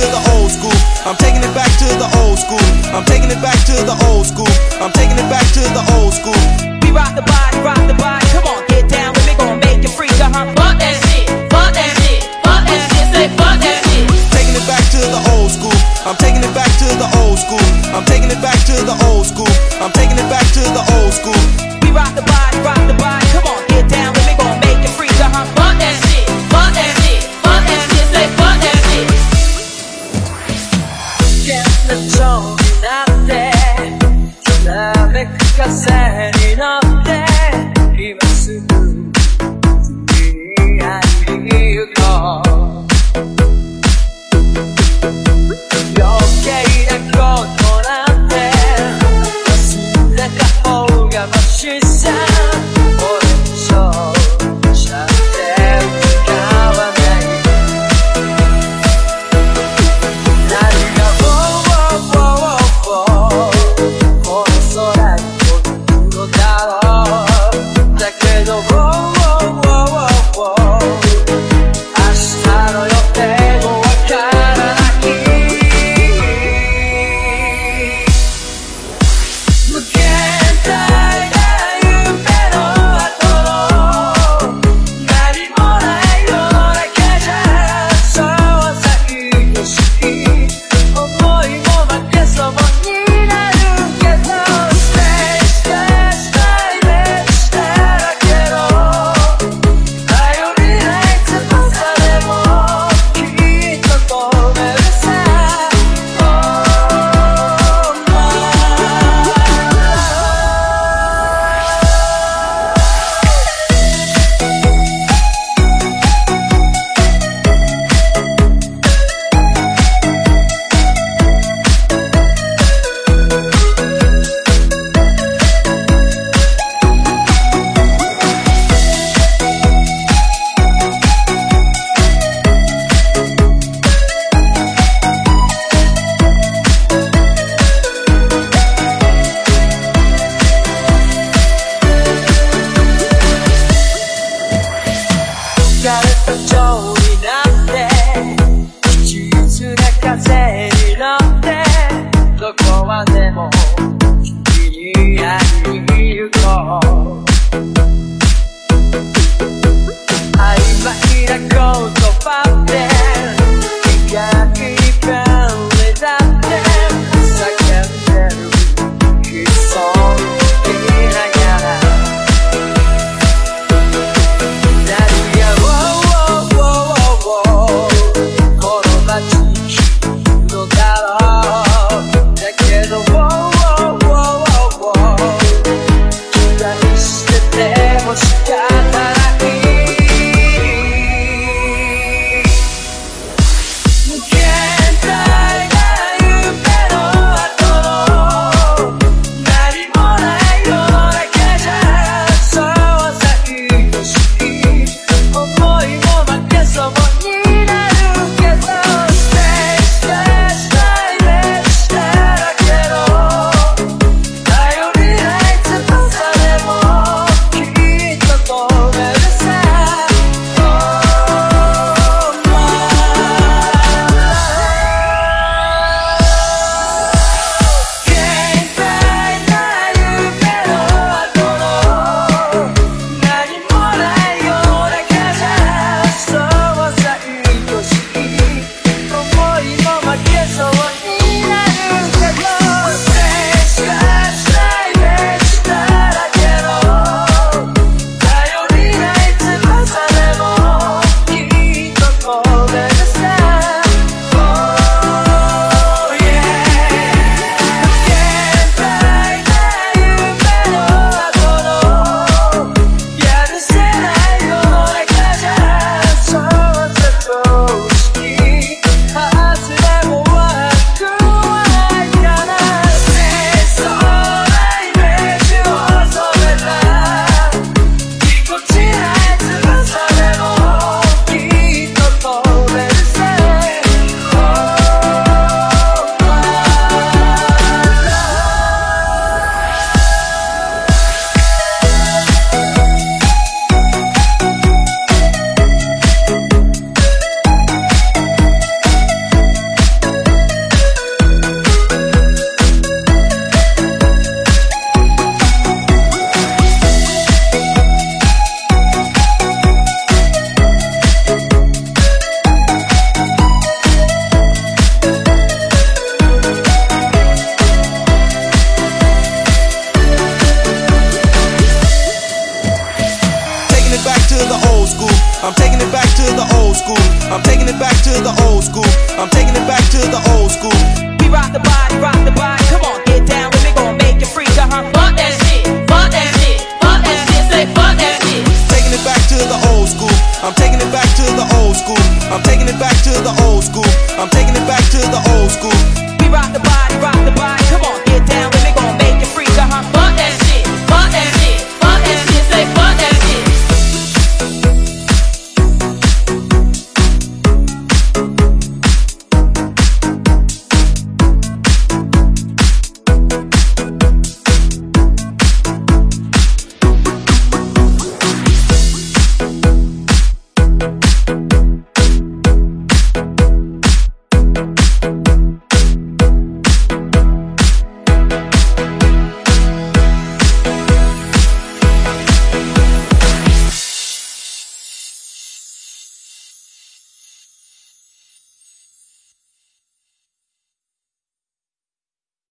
to the old school. I'm taking it back to the old school. I'm taking it back to the old school. I'm taking it back to the old school. We rock the body, rock the body. Come on, sad enough that he was. yo te school. I'm taking it back to the old school. I'm taking it back to the old school. We rock the body, rock the body. Come on, get down with me, gon' make it free. Uh-huh. Fuck that shit, fuck that shit, fuck that shit. Say fuck that shit. Taking it back to the old school. I'm taking it back to the old school. I'm taking it back to the old school. I'm taking it back to the old school.